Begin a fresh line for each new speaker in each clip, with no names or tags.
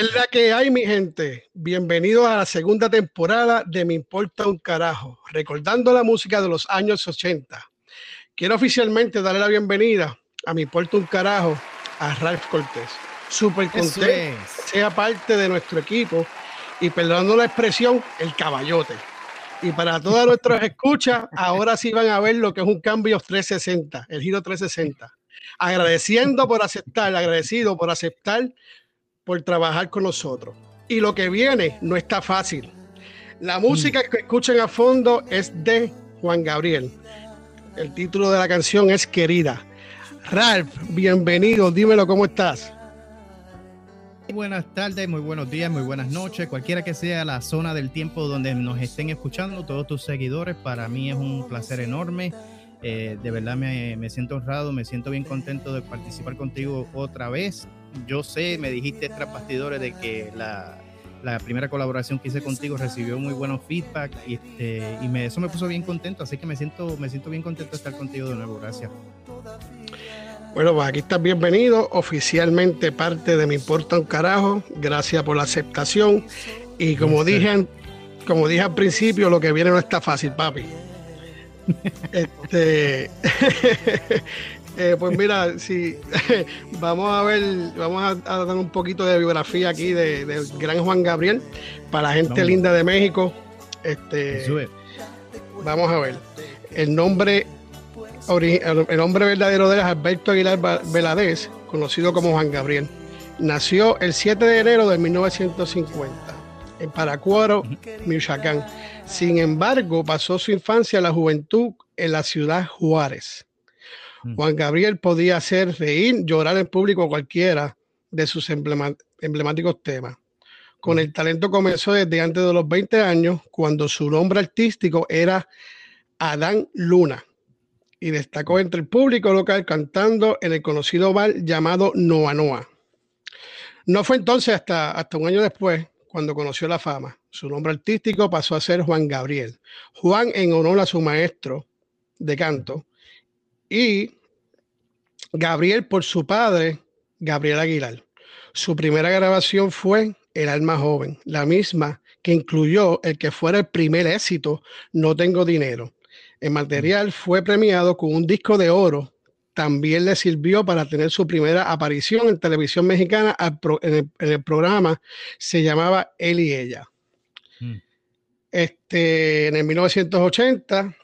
es la que hay, mi gente? Bienvenidos a la segunda temporada de Me Importa un Carajo, recordando la música de los años 80. Quiero oficialmente darle la bienvenida a Me Importa un Carajo a Ralph Cortés. Súper contento sea parte de nuestro equipo y perdonando la expresión, el caballote. Y para todas nuestras escuchas, ahora sí van a ver lo que es un cambio 360, el giro 360. Agradeciendo por aceptar, agradecido por aceptar por trabajar con nosotros. Y lo que viene no está fácil. La música que escuchan a fondo es de Juan Gabriel. El título de la canción es Querida. Ralph, bienvenido, dímelo cómo estás.
Muy buenas tardes, muy buenos días, muy buenas noches, cualquiera que sea la zona del tiempo donde nos estén escuchando, todos tus seguidores, para mí es un placer enorme. Eh, de verdad me, me, siento honrado, me siento bien contento de participar contigo otra vez yo sé, me dijiste tras bastidores de que la, la, primera colaboración que hice contigo recibió muy buenos feedback y, este, y me, eso me puso bien contento, así que me siento, me siento bien contento de estar contigo de nuevo, gracias.
Bueno, pues aquí estás bienvenido, oficialmente parte de Me Importa un Carajo, gracias por la aceptación y como dije, como dije al principio, lo que viene no está fácil, papi. este, Eh, pues mira, sí, vamos a ver, vamos a, dar un poquito de biografía aquí del de gran Juan Gabriel para la gente linda de México. Este, vamos a ver. El nombre, el nombre verdadero de él es Alberto Aguilar Veladez, conocido como Juan Gabriel. Nació el 7 de enero de 1950 en Paracuaro, Michoacán. Sin embargo, pasó su infancia y la juventud en la ciudad Juárez. Mm. Juan Gabriel podía hacer reír, llorar en público cualquiera de sus emblemáticos temas. Con mm. el talento comenzó desde antes de los 20 años, cuando su nombre artístico era Adán Luna, y destacó mm. entre el público local cantando en el conocido bar llamado Noa Noa. No fue entonces hasta, hasta un año después cuando conoció la fama. Su nombre artístico pasó a ser Juan Gabriel. Juan en honor a su maestro de canto, y Gabriel por su padre, Gabriel Aguilar. Su primera grabación fue El alma joven, la misma que incluyó el que fuera el primer éxito, No tengo dinero. El material fue premiado con un disco de oro. También le sirvió para tener su primera aparición en televisión mexicana en, el, programa. Se llamaba Él y Ella. Mm. Este, en el 1980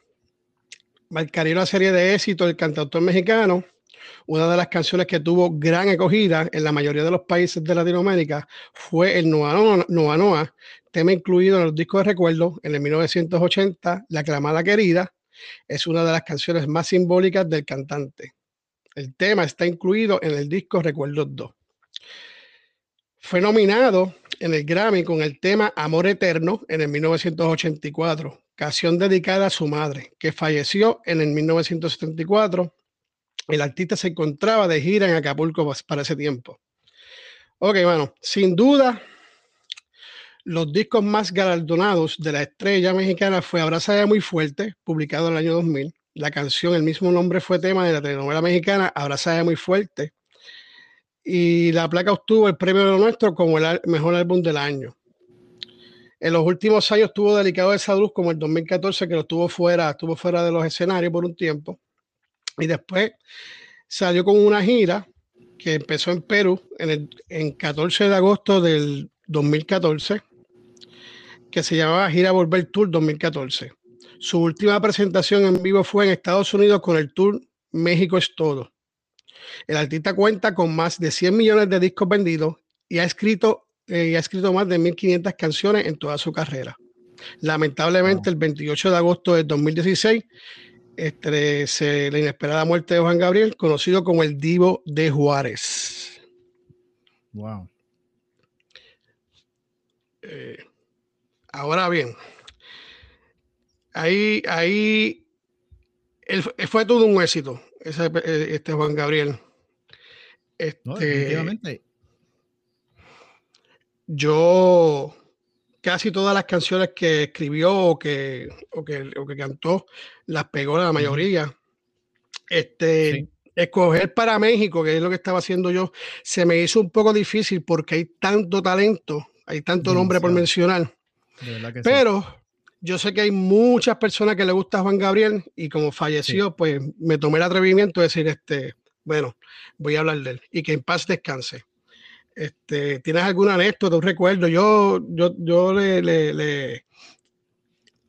marcaría una serie de éxitos del cantautor mexicano. Una de las canciones que tuvo gran acogida en la mayoría de los países de Latinoamérica fue el Noa Noa, tema incluido en los discos de recuerdo en el 1980, La Clamada Querida. Es una de las canciones más simbólicas del cantante. El tema está incluido en el disco Recuerdos 2. Fue nominado en el Grammy con el tema Amor Eterno en el 1984, canción dedicada a su madre, que falleció en el 1974. El artista se encontraba de gira en Acapulco para ese tiempo. Ok, bueno, sin duda, los discos más galardonados de la estrella mexicana fue Abraza muy fuerte, publicado en el año 2000. La canción, el mismo nombre, fue tema de la telenovela mexicana Abraza muy fuerte. Y la placa obtuvo el premio de lo nuestro como el mejor álbum del año. En los últimos años estuvo delicado de salud, como el 2014, que lo estuvo fuera, fuera de los escenarios por un tiempo. Y después salió con una gira que empezó en Perú en el en 14 de agosto del 2014, que se llamaba Gira Volver Tour 2014. Su última presentación en vivo fue en Estados Unidos con el tour México es todo. El artista cuenta con más de 100 millones de discos vendidos y ha escrito eh, y ha escrito más de 1.500 canciones en toda su carrera. Lamentablemente, el 28 de agosto de 2016, este, la inesperada muerte de Juan Gabriel, conocido como el Divo de Juárez.
Wow.
Eh, ahora bien, ahí, ahí fue todo un éxito, ese, este Juan Gabriel. Este, definitivamente yo casi todas las canciones que escribió o que, o que, cantó las pegó la mayoría. Este, escoger para México, que es lo que estaba haciendo yo, se me hizo un poco difícil porque hay tanto talento, hay tanto nombre por mencionar. Pero yo sé que hay muchas personas que le gusta Juan Gabriel y como falleció, pues me tomé el atrevimiento de decir, este, bueno, voy a hablar de él y que en paz descanse. Este, ¿Tienes alguna anécdota, un recuerdo? Yo, yo, yo le, le, le,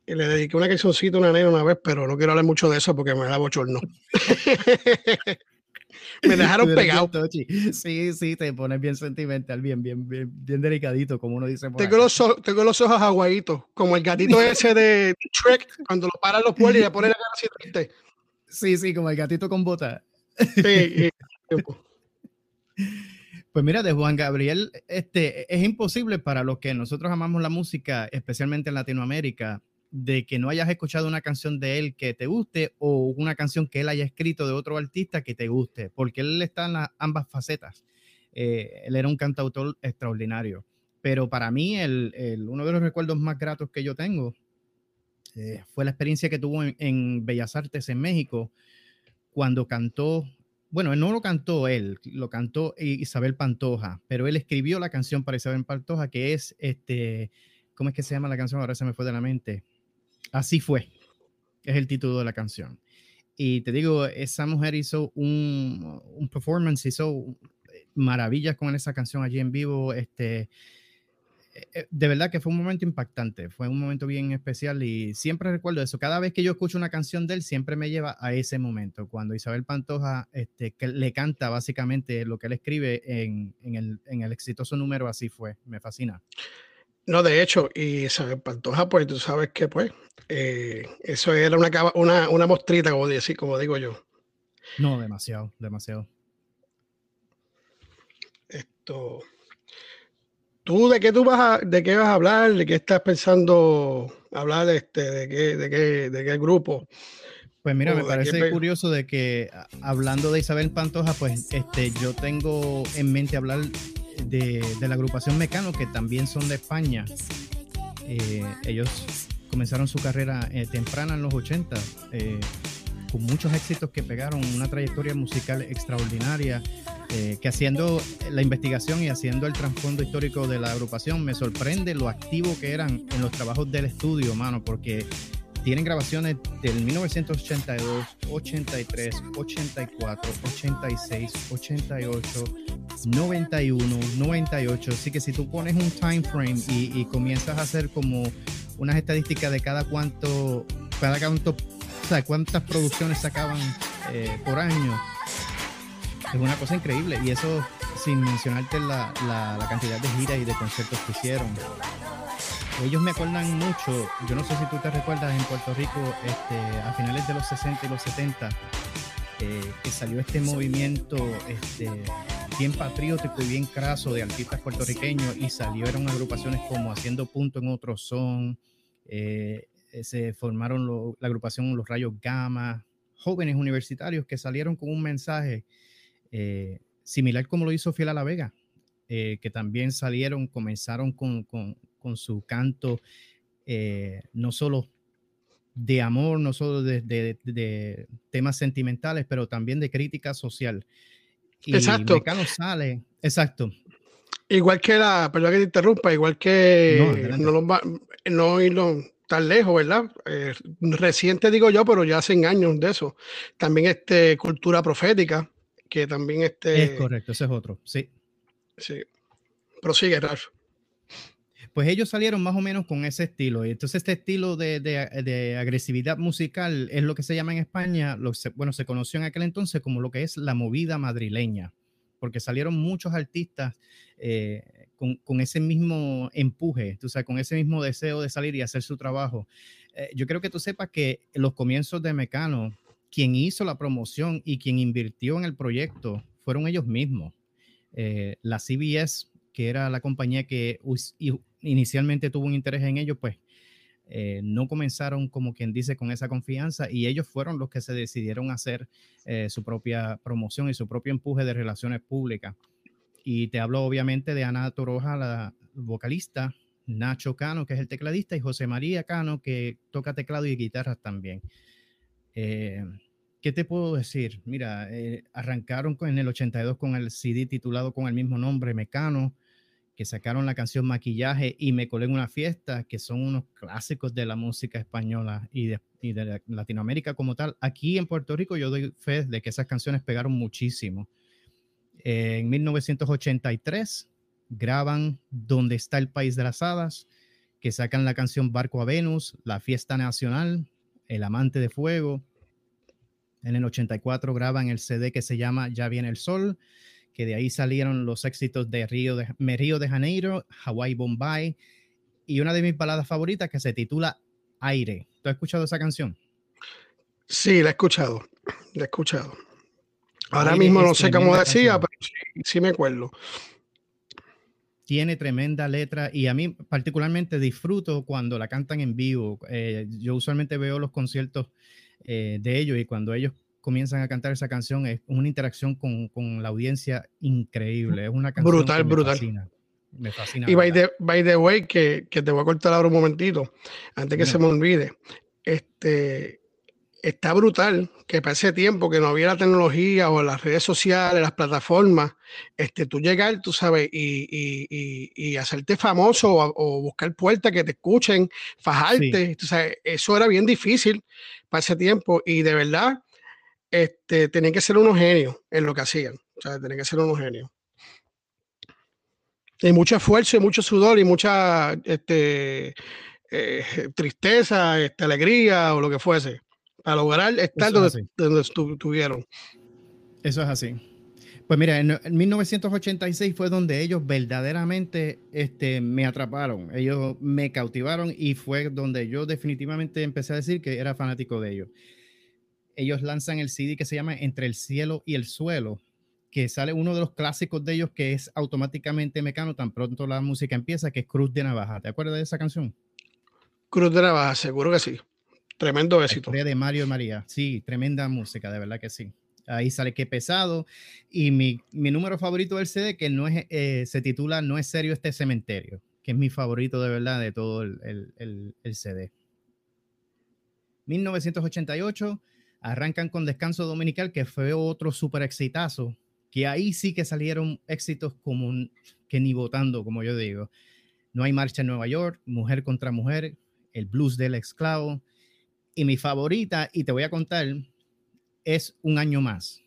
le dediqué una cancioncita a una nena una vez, pero no quiero hablar mucho de eso porque me da bochorno. me dejaron pegado.
Sí, sí, te pones bien sentimental, bien, bien, bien, bien delicadito, como uno dice.
tengo, los ojos, tengo los ojos aguaditos, como el gatito ese de Shrek, cuando lo paran los pueblos y le pone la cara así triste.
Sí, sí, como el gatito con bota. Sí, Pues mira, de Juan Gabriel, este, es imposible para los que nosotros amamos la música, especialmente en Latinoamérica, de que no hayas escuchado una canción de él que te guste o una canción que él haya escrito de otro artista que te guste, porque él está en ambas facetas. Eh, él era un cantautor extraordinario, pero para mí el, uno de los recuerdos más gratos que yo tengo eh, fue la experiencia que tuvo en, en Bellas Artes en México cuando cantó bueno, no lo cantó él, lo cantó Isabel Pantoja, pero él escribió la canción para Isabel Pantoja, que es este, ¿cómo es que se llama la canción? Ahora se me fue de la mente. Así fue, es el título de la canción. Y te digo, esa mujer hizo un, un performance, hizo maravillas con esa canción allí en vivo. Este, eh, de verdad que fue un momento impactante, fue un momento bien especial y siempre recuerdo eso. Cada vez que yo escucho una canción de él, siempre me lleva a ese momento, cuando Isabel Pantoja este, que le canta básicamente lo que él escribe en, en, el, en el exitoso número Así fue, me fascina.
No, de hecho, y Isabel Pantoja, pues tú sabes que pues eh, eso era una, una, una mostrita, como, decir, como digo yo.
No, demasiado, demasiado.
Esto... ¿Tú de qué tú vas a, de qué vas a hablar? ¿De qué estás pensando hablar? Este, de, qué, de, qué, ¿De qué grupo?
Pues mira, me parece curioso de que hablando de Isabel Pantoja, pues este, yo tengo en mente hablar de, la agrupación Mecano, que también son de España. Eh, ellos comenzaron su carrera eh, temprana en los 80, eh, con muchos éxitos que pegaron, una trayectoria musical extraordinaria. Eh, que haciendo la investigación y haciendo el trasfondo histórico de la agrupación, me sorprende lo activo que eran en los trabajos del estudio, mano, porque tienen grabaciones del 1982, 83, 84, 86, 88, 91, 98. Así que si tú pones un time frame y, comienzas a hacer como unas estadísticas de cada cuánto, cada cuánto, o sea, cuántas producciones sacaban eh, por año, es una cosa increíble y eso sin mencionarte la, la, cantidad de giras y de conciertos que hicieron. Ellos me acuerdan mucho, yo no sé si tú te recuerdas en Puerto Rico este, a finales de los 60 y los 70, eh, que salió este movimiento este, bien patriótico y bien craso de artistas puertorriqueños y salieron agrupaciones como Haciendo Punto en Otro Son, eh, se formaron la agrupación Los Rayos Gama, jóvenes universitarios que salieron con un mensaje eh, similar como lo hizo Fiel a la Vega, eh, que también salieron, comenzaron con, su canto, eh, no solo de amor, no solo de, temas sentimentales, pero también de crítica social. Y exacto. Mecano sale, exacto.
Igual que la, perdón que te interrumpa, igual que no, no, irlo tan lejos, ¿verdad? reciente digo yo, pero ya hacen años de eso. También este cultura profética, que también este...
Es correcto, ese es otro, sí.
Sí. Prosigue, Ralph.
Pues ellos salieron más o menos con ese estilo. Y entonces este estilo de, de, agresividad musical es lo que se llama en España, lo bueno, se conoció en aquel entonces como lo que es la movida madrileña, porque salieron muchos artistas eh, con, con, ese mismo empuje, o sea, con ese mismo deseo de salir y hacer su trabajo. Eh, yo creo que tú sepas que los comienzos de Mecano quien hizo la promoción y quien invirtió en el proyecto fueron ellos mismos. Eh, la CBS, que era la compañía que inicialmente tuvo un interés en ellos, pues eh, no comenzaron como quien dice con esa confianza y ellos fueron los que se decidieron hacer eh, su propia promoción y su propio empuje de relaciones públicas. Y te hablo obviamente de Ana Toroja, la vocalista, Nacho Cano, que es el tecladista, y José María Cano, que toca teclado y guitarras también. Eh, ¿qué te puedo decir? Mira, eh, arrancaron con, en el 82 con el CD titulado con el mismo nombre, Mecano, que sacaron la canción Maquillaje y Me colé en una fiesta, que son unos clásicos de la música española y de, Latinoamérica como tal. Aquí en Puerto Rico yo doy fe de que esas canciones pegaron muchísimo. en 1983 graban Donde está el País de las Hadas, que sacan la canción Barco a Venus, La Fiesta Nacional, El Amante de Fuego. En el 84 graban el CD que se llama Ya viene el Sol, que de ahí salieron los éxitos de Río de, Río de Janeiro, Hawaii Bombay y una de mis baladas favoritas que se titula Aire. ¿Tú has escuchado esa canción?
Sí, la he escuchado, la he escuchado. Ahora mismo no sé cómo decía, pero sí me acuerdo
tiene tremenda letra y a mí particularmente disfruto cuando la cantan en vivo. Eh, yo usualmente veo los conciertos eh, de ellos y cuando ellos comienzan a cantar esa canción es una interacción con, con la audiencia increíble. Es una canción
brutal,
me
brutal.
Fascina. Me fascina.
Y by the, by the, way, que, que, te voy a cortar ahora un momentito, antes que se me olvide. Este, está brutal que para ese tiempo que no había la tecnología o las redes sociales, las plataformas, este, tú llegar, tú sabes, y, y, y, hacerte famoso o, buscar puertas que te escuchen, fajarte, tú sabes, eso era bien difícil para ese tiempo y de verdad, este, tenían que ser unos genios en lo que hacían, o sea, tenían que ser unos genios. Y mucho esfuerzo y mucho sudor y mucha este, eh, tristeza, este, alegría o lo que fuese a lograr estar donde, donde estuvieron.
Eso es así. Pues mira, en, 1986 fue donde ellos verdaderamente este, me atraparon, ellos me cautivaron y fue donde yo definitivamente empecé a decir que era fanático de ellos. Ellos lanzan el CD que se llama Entre el cielo y el suelo, que sale uno de los clásicos de ellos que es automáticamente mecano, tan pronto la música empieza, que es Cruz de Navaja. ¿Te acuerdas de esa canción?
Cruz de Navaja, seguro que sí. Tremendo éxito.
de Mario y María. Sí, tremenda música, de verdad que sí. Ahí sale que pesado. Y mi, mi número favorito del CD, que no es, eh, se titula No es serio este cementerio, que es mi favorito de verdad de todo el, el, el, CD. 1988 arrancan con Descanso Dominical, que fue otro súper exitazo, que ahí sí que salieron éxitos como que ni votando, como yo digo. No hay marcha en Nueva York, Mujer contra Mujer, el blues del esclavo, y mi favorita, y te voy a contar, es Un año más.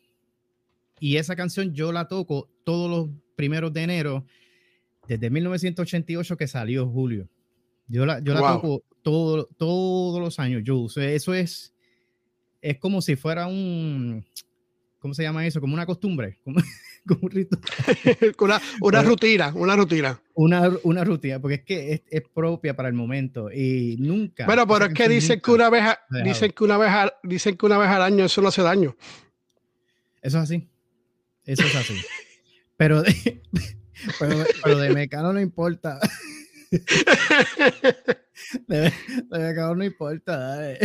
Y esa canción yo la toco todos los primeros de enero, desde 1988 que salió Julio. Yo la, yo la toco todo, todos los años. Yo, eso es, es como si fuera un, ¿cómo se llama eso? Como una costumbre. Como,
como un una, una rutina, una rutina.
Una, una rutina, porque es que es, es, propia para el momento y nunca.
Bueno, pero es que dicen que una vez, dicen que una vez, dicen que una vez al año eso no hace daño.
Eso es así. Eso es así. pero, de, pero, de Mecano no importa. de, Mecano no importa.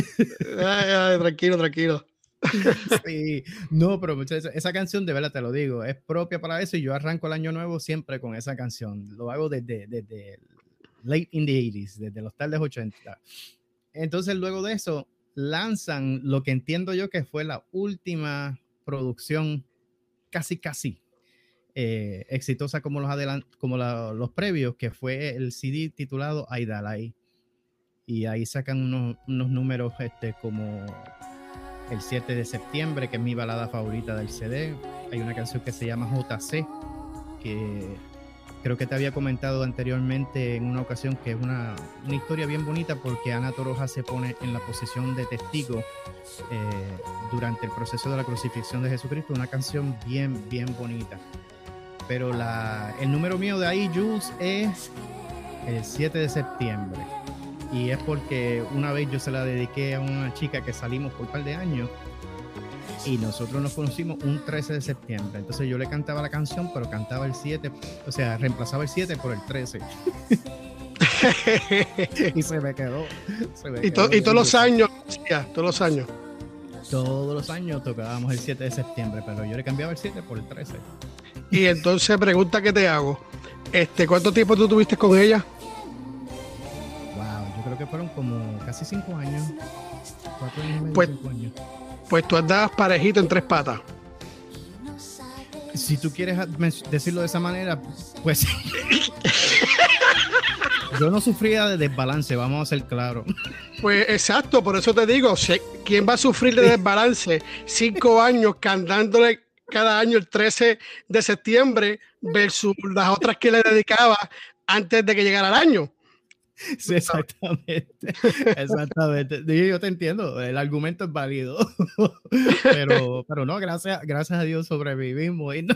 tranquilo, tranquilo.
sí, no, pero muchachos, esa canción de verdad te lo digo, es propia para eso y yo arranco el año nuevo siempre con esa canción. Lo hago desde, desde late in the 80s, desde los tardes 80. Entonces, luego de eso, lanzan lo que entiendo yo que fue la última producción casi, casi eh, exitosa como los, adelant como los previos, que fue el CD titulado Aidalai. Y ahí sacan unos, unos números este, como el 7 de septiembre, que es mi balada favorita del CD. Hay una canción que se llama JC, que creo que te había comentado anteriormente en una ocasión que es una, una historia bien bonita porque Ana Toroja se pone en la posición de testigo eh, durante el proceso de la crucifixión de Jesucristo. Una canción bien, bien bonita. Pero la, el número mío de ahí, Jules, es el 7 de septiembre y es porque una vez yo se la dediqué a una chica que salimos por un par de años y nosotros nos conocimos un 13 de septiembre. Entonces yo le cantaba la canción, pero cantaba el 7, o sea, reemplazaba el 7 por el 13. y se me quedó.
y, todos los años, todos los años.
Todos los años tocábamos el 7 de septiembre, pero yo le cambiaba el 7 por el 13.
Y entonces, pregunta que te hago: este, ¿cuánto tiempo tú tuviste con ella?
Creo que fueron como casi cinco años. Cuatro años
pues,
cinco años.
pues tú andabas parejito en tres patas.
Si tú quieres decirlo de esa manera, pues yo no sufría de desbalance, vamos a ser claros.
Pues exacto, por eso te digo, ¿quién va a sufrir de desbalance? Cinco años cantándole cada año el 13 de septiembre versus las otras que le dedicaba antes de que llegara el año.
Sí, exactamente. Exactamente. Yo te entiendo, el argumento es válido. Pero, pero no, gracias, gracias a Dios sobrevivimos. Y no,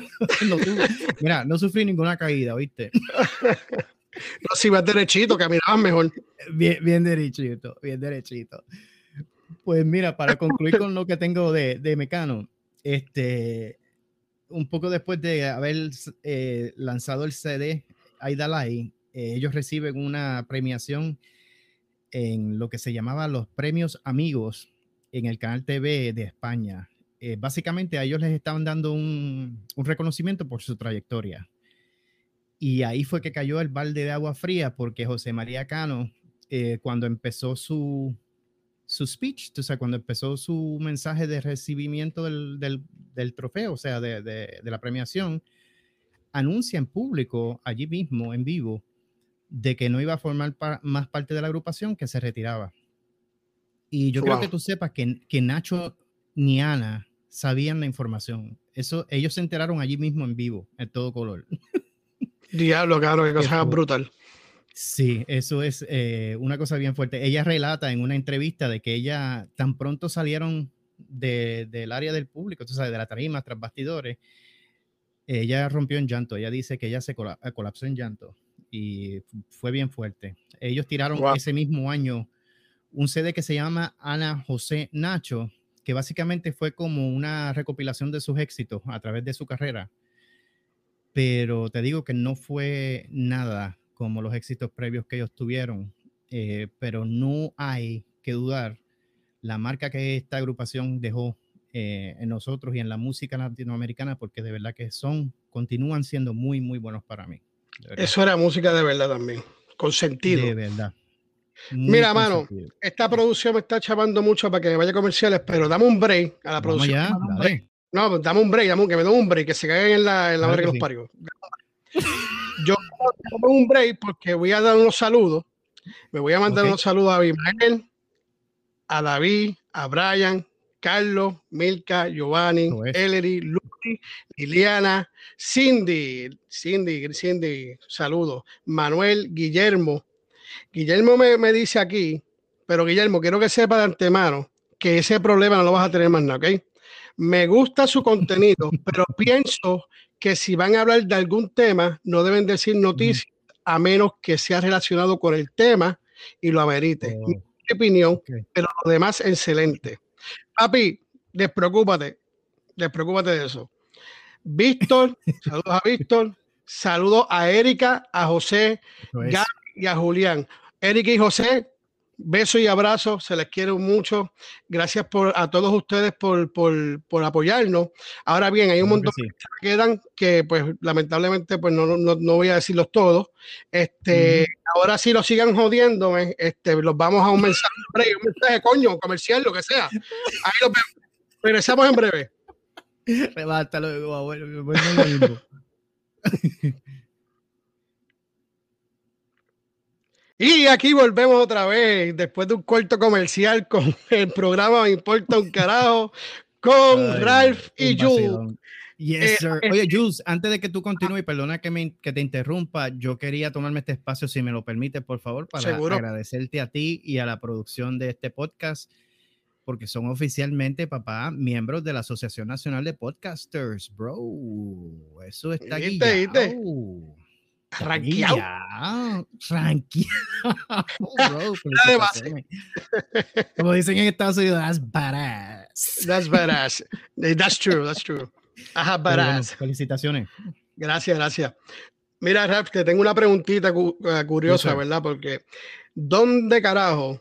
mira, no sufrí ninguna caída, ¿viste?
No, si vas derechito, caminabas mejor.
Bien, bien derechito, bien derechito. Pues mira, para concluir con lo que tengo de, de Mecano, este, un poco después de haber eh, lanzado el CD Aidalai, eh, ellos reciben una premiación en lo que se llamaba los premios amigos en el canal TV de España. Eh, básicamente a ellos les estaban dando un, un, reconocimiento por su trayectoria. Y ahí fue que cayó el balde de agua fría porque José María Cano, cuando empezó su, su speech, o sea, cuando empezó su mensaje de recibimiento del, del, trofeo, o sea, de, de, la premiación, anuncia en público, allí mismo, en vivo, de que no iba a formar más parte de la agrupación, que se retiraba. Y yo creo que tú sepas que, que Nacho ni Ana sabían la información. Eso, ellos se enteraron allí mismo en vivo, en todo color.
Diablo, claro, qué cosa brutal.
Sí, eso es eh, una cosa bien fuerte. Ella relata en una entrevista de que ella tan pronto salieron del área del público, tú sabes, de la tarima tras bastidores, ella rompió en llanto. Ella dice que ella se colapsó en llanto y fue bien fuerte. Ellos tiraron ese mismo año un CD que se llama Ana José Nacho, que básicamente fue como una recopilación de sus éxitos a través de su carrera. Pero te digo que no fue nada como los éxitos previos que ellos tuvieron, eh, pero no hay que dudar la marca que esta agrupación dejó eh, en nosotros y en la música latinoamericana, porque de verdad que son, continúan siendo muy, muy buenos para mí.
Eso era música de verdad también, con sentido.
De verdad.
Mira, mano, esta producción me está chavando mucho para que me vaya comerciales, pero dame un break a la producción. no, dame un break, dame un, que me dé un break, que se caigan en la, en la hora que los parió. Yo tomo un break porque voy a dar unos saludos. Me voy a mandar unos saludos a Abimael, a David, a Brian, Carlos, Milka, Giovanni, Ellery, Lucy, Liliana, Cindy, Cindy, Cindy, saludos. Manuel, Guillermo. Guillermo me, me, dice aquí, pero Guillermo, quiero que sepa de antemano que ese problema no lo vas a tener más nada, ¿ok? Me gusta su contenido, pero pienso que si van a hablar de algún tema, no deben decir noticias a menos que sea relacionado con el tema y lo amerite. Oh. Mi opinión, pero lo demás, excelente. Papi, despreocúpate, despreocúpate de eso. Víctor, saludos a Víctor, saludos a Erika, a José, y a Julián. Erika y José, beso y abrazo, se les quiere mucho. Gracias por, a todos ustedes por, por, por apoyarnos. Ahora bien, hay un montón que, quedan que pues lamentablemente pues no, no, no voy a decirlos todos. Este, ahora sí los sigan jodiendo, este, los vamos a un mensaje, un mensaje coño, comercial, lo que sea. Ahí los vemos. Regresamos en breve. Y aquí volvemos otra vez, después de un corto comercial con el programa Me Importa un Carajo, con Ralph y Jules.
Yes, eh, sir. Oye, Jules, antes de que tú continúes, perdona que, me, que te interrumpa, yo quería tomarme este espacio, si me lo permite, por favor, para agradecerte a ti y a la producción de este podcast, porque son oficialmente, papá, miembros de la Asociación Nacional de Podcasters, bro. Eso está aquí.
Ranqueado.
Ranqueado. Como dicen en Estados Unidos, that's badass.
That's badass. That's true, that's true. Ajá, badass.
felicitaciones.
Gracias, gracias. Mira, Rap, te tengo una preguntita eh, curiosa, ¿verdad? Porque, ¿dónde carajo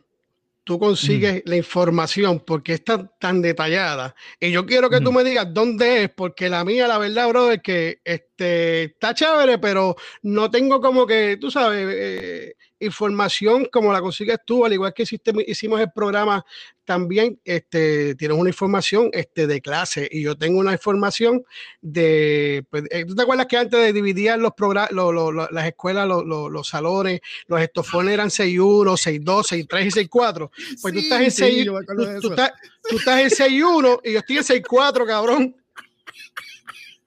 tú consigues la información porque está tan detallada. Y yo quiero que tú me digas dónde es, porque la mía, la verdad, bro, es que este, está chévere, pero no tengo como que, tú sabes, eh, información como la consigues tú, al igual que hicimos el programa también, este, tienes una información este, de clase y yo tengo una información de, pues, eh, ¿tú te acuerdas que antes de dividir los programas, las escuelas, los salones, los estofones eran 6-1, 6-2, 6-3 y 6-4? Pues tú estás en 6 tú, estás, tú estás en 6-1 y yo estoy en 6-4, cabrón.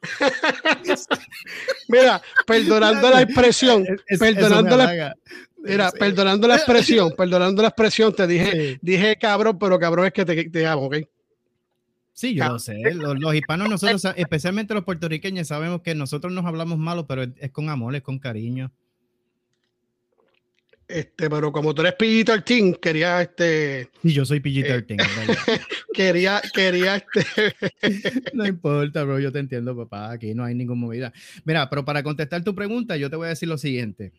Mira, perdonando la expresión, perdonando la, Mira, perdonando la expresión, perdonando la expresión, te dije, dije cabrón, pero cabrón es que te, te amo, ¿ok?
Sí, yo lo sé. Los, hispanos, nosotros, especialmente los puertorriqueños, sabemos que nosotros nos hablamos malo, pero es, con amor, es con cariño.
Este, pero como tú eres Pillito Team, quería este.
Sí, yo soy Pillito eh,
quería, quería este.
no importa, bro, yo te entiendo, papá. Aquí no hay ninguna movida. Mira, pero para contestar tu pregunta, yo te voy a decir lo siguiente.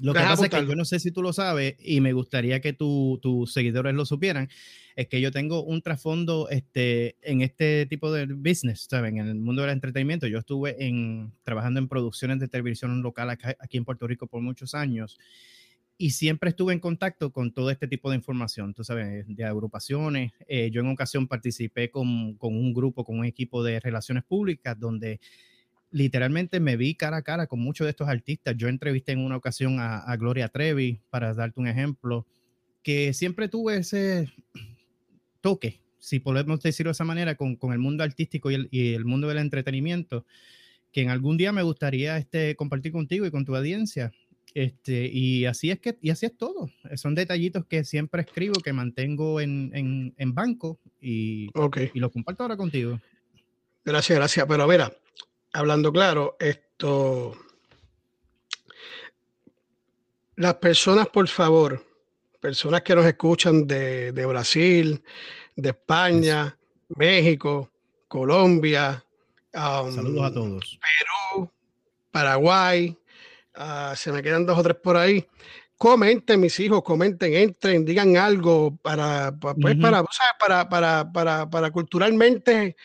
Lo que pasa es que yo no sé si tú lo sabes y me gustaría que tus seguidores lo supieran, es que yo tengo un trasfondo este, en este tipo de business, ¿saben? En el mundo del entretenimiento. Yo estuve en, trabajando en producciones de televisión local aquí en Puerto Rico por muchos años y siempre estuve en contacto con todo este tipo de información, tú sabes, de agrupaciones. Eh, yo en ocasión participé con, con un grupo, con un equipo de relaciones públicas donde literalmente me vi cara a cara con muchos de estos artistas. Yo entrevisté en una ocasión a, Gloria Trevi, para darte un ejemplo, que siempre tuve ese toque, si podemos decirlo de esa manera, con, el mundo artístico y el, mundo del entretenimiento, que en algún día me gustaría este, compartir contigo y con tu audiencia. Este, y así es que, y así es todo. Son detallitos que siempre escribo, que mantengo en, banco y, y lo comparto ahora contigo.
Gracias, gracias. Pero mira, hablando claro, esto. Las personas, por favor, personas que nos escuchan de, Brasil, de España, México, Colombia,
um, saludos a todos.
Perú, Paraguay, ah, se me quedan dos o tres por ahí. Comenten, mis hijos, comenten, entren, digan algo para, pues, para, para, para, para, para culturalmente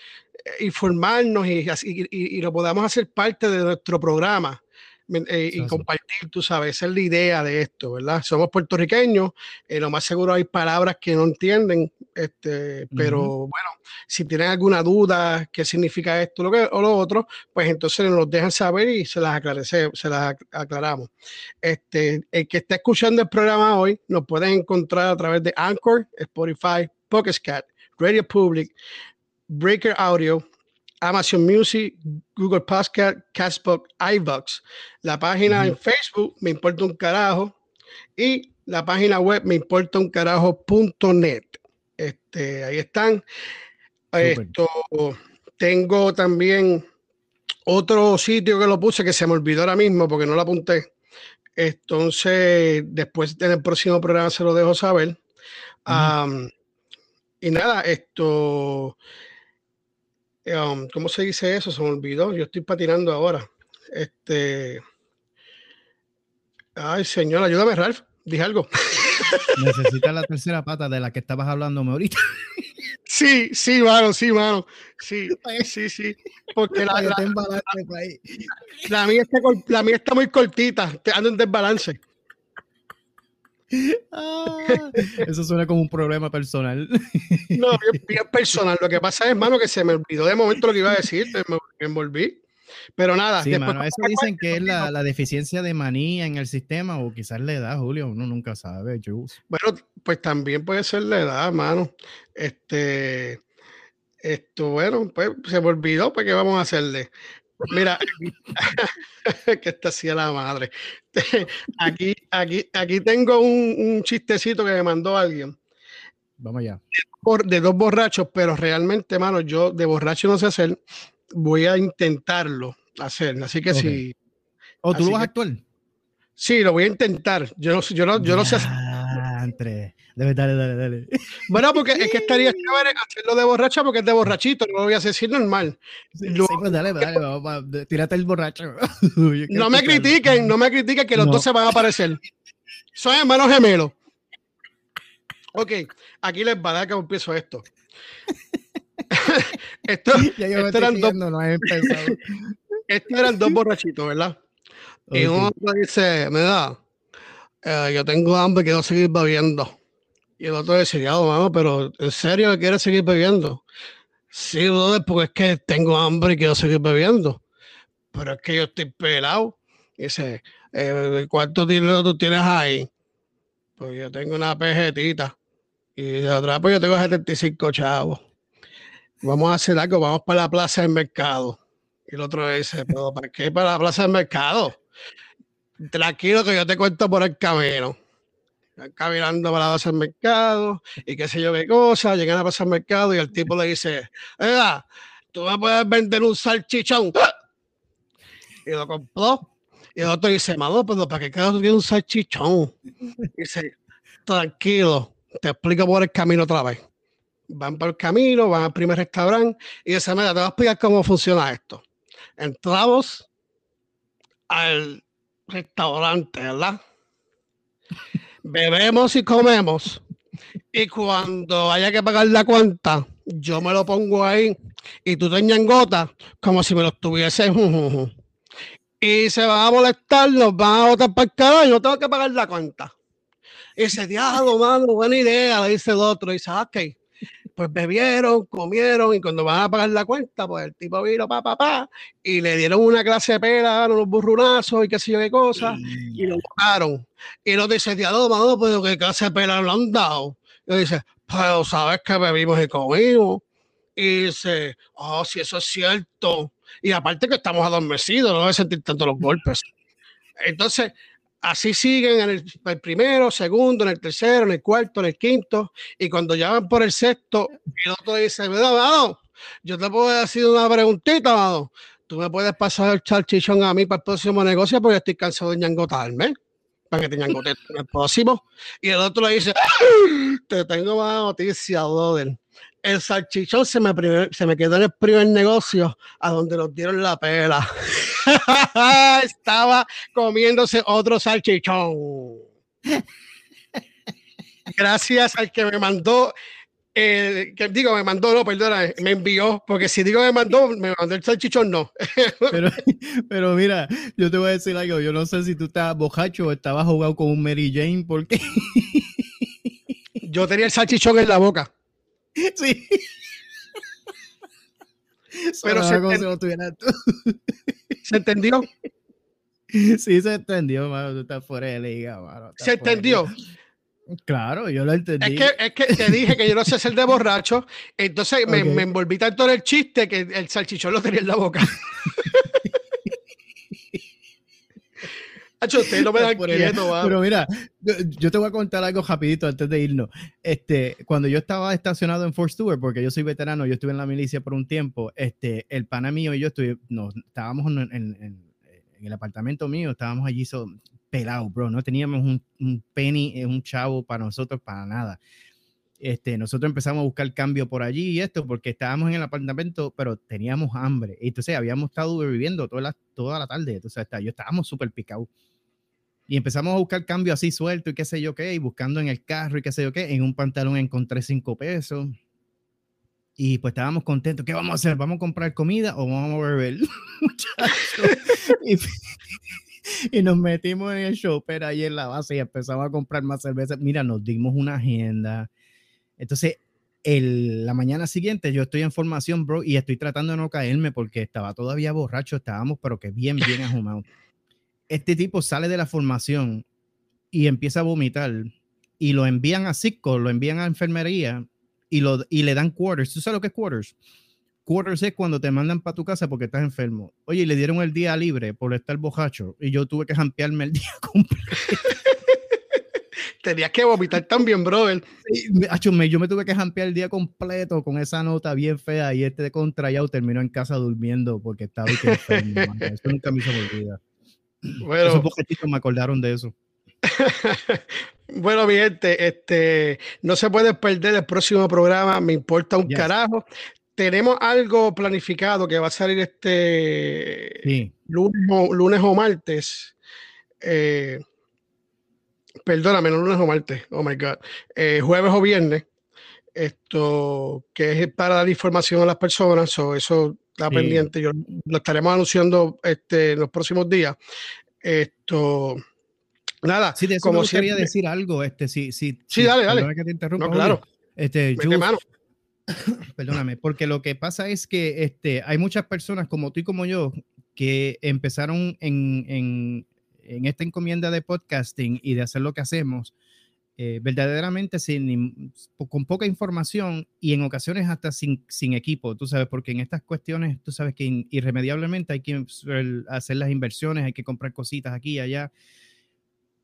informarnos y, y, lo podamos hacer parte de nuestro programa eh, y compartir, tú sabes, esa es la idea de esto, ¿verdad? Somos puertorriqueños, eh, lo más seguro hay palabras que no entienden, este, pero bueno, si tienen alguna duda, qué significa esto lo que, o lo otro, pues entonces nos dejan saber y se las, aclarece, se las aclaramos. Este, el que está escuchando el programa hoy nos pueden encontrar a través de Anchor, Spotify, Pocket Cat, Radio Public, Breaker Audio, Amazon Music, Google Podcast, Castbox, iVox. La página en Facebook me importa un carajo y la página web me importa un carajo.net. Este, ahí están. Esto, tengo también otro sitio que lo puse que se me olvidó ahora mismo porque no lo apunté. Entonces, después en el próximo programa se lo dejo saber. y nada, esto Um, ¿cómo se dice eso? Se me olvidó. Yo estoy patinando ahora. Este. Ay, señor, ayúdame, Ralph. Dije algo.
Necesitas la tercera pata de la que estabas hablando ahorita.
Sí, sí, mano, sí, mano. Sí, sí, sí. Porque la, la, la, mía está, la mía está muy cortita. Te ando en desbalance.
Ah, eso suena como un problema personal.
No, bien, personal. Lo que pasa es, hermano, que se me olvidó de momento lo que iba a decir, me, envolví. Pero nada.
Sí, eso dicen que es la, la, deficiencia de manía en el sistema o quizás la edad, Julio, uno nunca sabe.
Bueno, pues también puede ser la edad, hermano. Este, esto, bueno, pues se me olvidó, pues ¿qué vamos a hacerle? Mira, que está así a la madre. Aquí, aquí, aquí tengo un, chistecito que me mandó alguien.
Vamos allá.
De, dos borrachos, pero realmente, mano, yo de borracho no sé hacer. Voy a intentarlo hacer. Así que si.
¿O tú lo vas a actuar?
Sí, lo voy a intentar. Yo no, yo no, yo no sé.
Entre. Dale, dale, dale, dale.
Bueno, porque es que estaría chévere hacerlo de borracha porque es de borrachito, no lo voy a hacer normal.
Sí, pues dale, dale, vamos, tírate el borracho.
no me critiquen, no me critiquen que los dos se van a aparecer. Son hermanos gemelos. Ok, aquí les va a dar que empiezo esto. esto,
esto eran dos... no.
Estos eran dos borrachitos, ¿verdad? Y uno dice, mira, eh, yo tengo hambre, quiero seguir bebiendo. Y el otro dice, ya, mano, pero ¿en serio quieres seguir bebiendo? Sí, brother, porque es que tengo hambre y quiero seguir bebiendo. Pero es que yo estoy pelado. Dice, eh, ¿cuánto dinero tú tienes ahí? Pues yo tengo una pejetita. Y de otra, pues yo tengo 75 chavos. Vamos a hacer algo, vamos para la plaza del mercado. Y el otro dice, pero ¿para qué para la plaza del mercado? Tranquilo que yo te cuento por el camino. Caminando para la del mercado y qué sé yo qué cosa. Llegan a del mercado y el tipo le dice, Oiga, tú me puedes vender un salchichón. Y lo compró. Y el otro dice, Mado, pero ¿para qué cada tú tienes un salchichón? Dice, tranquilo, te explico por el camino otra vez. Van por el camino, van al primer restaurante y dice, mira, te voy a explicar cómo funciona esto. Entramos al restaurante, ¿verdad? Bebemos y comemos. Y cuando haya que pagar la cuenta, yo me lo pongo ahí y tú te gota como si me lo estuviese. Y se van a molestar, nos van a botar para el carajo y no tengo que pagar la cuenta. Y ese diablo, mano, buena idea, le dice el otro. Y dice, ah, ok pues bebieron, comieron y cuando van a pagar la cuenta, pues el tipo vino pa, pa, pa, y le dieron una clase de pera, unos burrunazos y qué sé yo qué cosa, y lo pagaron. Y lo dice, diablo, no, pues qué clase de pera lo han dado. Y dice, pues sabes que bebimos y comimos. Y dice, oh, si eso es cierto. Y aparte que estamos adormecidos, no debe sentir tanto los golpes. Entonces, así siguen en el, primero, segundo, en el tercero, en el cuarto, en el quinto, y cuando ya van por el sexto, el otro dice, mira, yo te puedo decir una preguntita, mano. Tú me puedes pasar el charchichón a mí para el próximo negocio porque estoy cansado de ñangotarme. Para que te ñangote en el próximo. Y el otro le dice, te tengo más noticia, brother el salchichón se me, se me quedó en el primer negocio a donde nos dieron la pela. Estaba comiéndose otro salchichón. Gracias al que me mandó, que digo, me mandó, no, perdona, me envió, porque si digo me mandó, me mandó el salchichón, no.
pero, pero mira, yo te voy a decir algo, yo no sé si tú estabas bojacho o estabas jugando con un Mary Jane, porque...
yo tenía el salchichón en la boca. Sí. Pero se, se, entendió.
Sí, se entendió, mano. Tú estás fuera de liga, mano.
Se entendió.
Claro, yo lo entendí.
Es que, es que te dije que yo no sé ser de borracho, entonces me, me, envolví tanto en el chiste que el salchichón lo tenía en la boca. no me
Pero mira, yo, te voy a contar algo rapidito antes de irnos. Este, cuando yo estaba estacionado en Fort Stewart, porque yo soy veterano, yo estuve en la milicia por un tiempo, este, el pana mío y yo estuve, no, estábamos en, el apartamento mío, estábamos allí so, pelados, bro, no teníamos un, un penny, eh, un chavo para nosotros, para nada. Este, nosotros empezamos a buscar cambio por allí y esto, porque estábamos en el apartamento, pero teníamos hambre. Entonces habíamos estado viviendo toda la, toda la tarde. Entonces yo estábamos súper picados. Y empezamos a buscar cambio así suelto y qué sé yo qué, y buscando en el carro y qué sé yo qué. En un pantalón encontré cinco pesos. Y pues estábamos contentos. ¿Qué vamos a hacer? ¿Vamos a comprar comida o vamos a beber? y, nos metimos en el shopper ahí en la base y empezamos a comprar más cerveza. Mira, nos dimos una agenda. Entonces, el, la mañana siguiente yo estoy en formación, bro, y estoy tratando de no caerme porque estaba todavía borracho. Estábamos, pero que bien, bien ajumados este tipo sale de la formación y empieza a vomitar y lo envían a psico, lo envían a enfermería y, lo, y le dan quarters. ¿Tú sabes lo que es quarters? Quarters es cuando te mandan para tu casa porque estás enfermo. Oye, le dieron el día libre por estar bojacho y yo tuve que jampearme el día completo.
Tenías que vomitar también, brother.
yo me tuve que jampear el día completo con esa nota bien fea y este de contrayado terminó en casa durmiendo porque estaba enfermo. Eso nunca me hizo olvidar. Bueno, Esos me acordaron de eso.
bueno, mi gente, este, no se puede perder el próximo programa, me importa un carajo. Tenemos algo planificado que va a salir este lunes, o, martes. Eh, perdóname, no lunes o martes, oh my god, eh, jueves o viernes. esto que es para dar información a las personas, o eso está pendiente, yo lo estaremos anunciando este, en los próximos días. Esto, nada,
sí, de como quería decir algo, este, sí, sí,
sí, dale, dale.
Que te interrumpa, no, claro. Este, perdóname, porque lo que pasa es que este, hay muchas personas como tú y como yo que empezaron en, en, en esta encomienda de podcasting y de hacer lo que hacemos eh, verdaderamente sin, con poca información y en ocasiones hasta sin, sin, equipo, tú sabes, porque en estas cuestiones, tú sabes que irremediablemente hay que hacer las inversiones, hay que comprar cositas aquí y allá.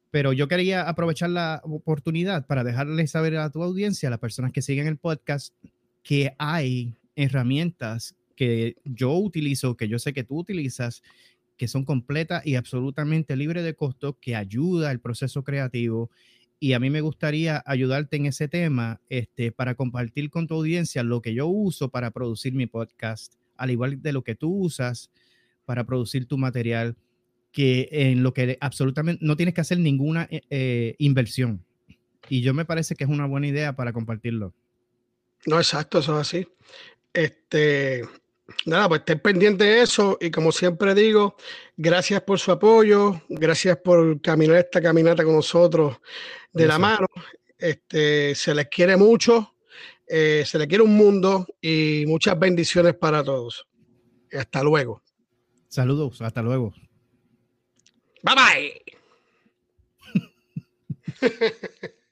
Pero yo quería aprovechar la oportunidad para dejarle saber a tu audiencia, a las personas que siguen el podcast, que hay herramientas que yo utilizo, que yo sé que tú utilizas, que son completas y absolutamente libres de costo, que ayuda al proceso creativo y a mí me gustaría ayudarte en ese tema este, para compartir con tu audiencia lo que yo uso para producir mi podcast, al igual de lo que tú usas para producir tu material, que en lo que absolutamente no tienes que hacer ninguna eh, eh, inversión. Y yo me parece que es una buena idea para compartirlo.
No, exacto, eso es así. Este, nada, pues estén pendiente de eso y como siempre digo, gracias por su apoyo, gracias por caminar esta caminata con nosotros de la mano. Este, se les quiere mucho, eh, se les quiere un mundo y muchas bendiciones para todos. Hasta luego.
Saludos, hasta luego.
Bye bye.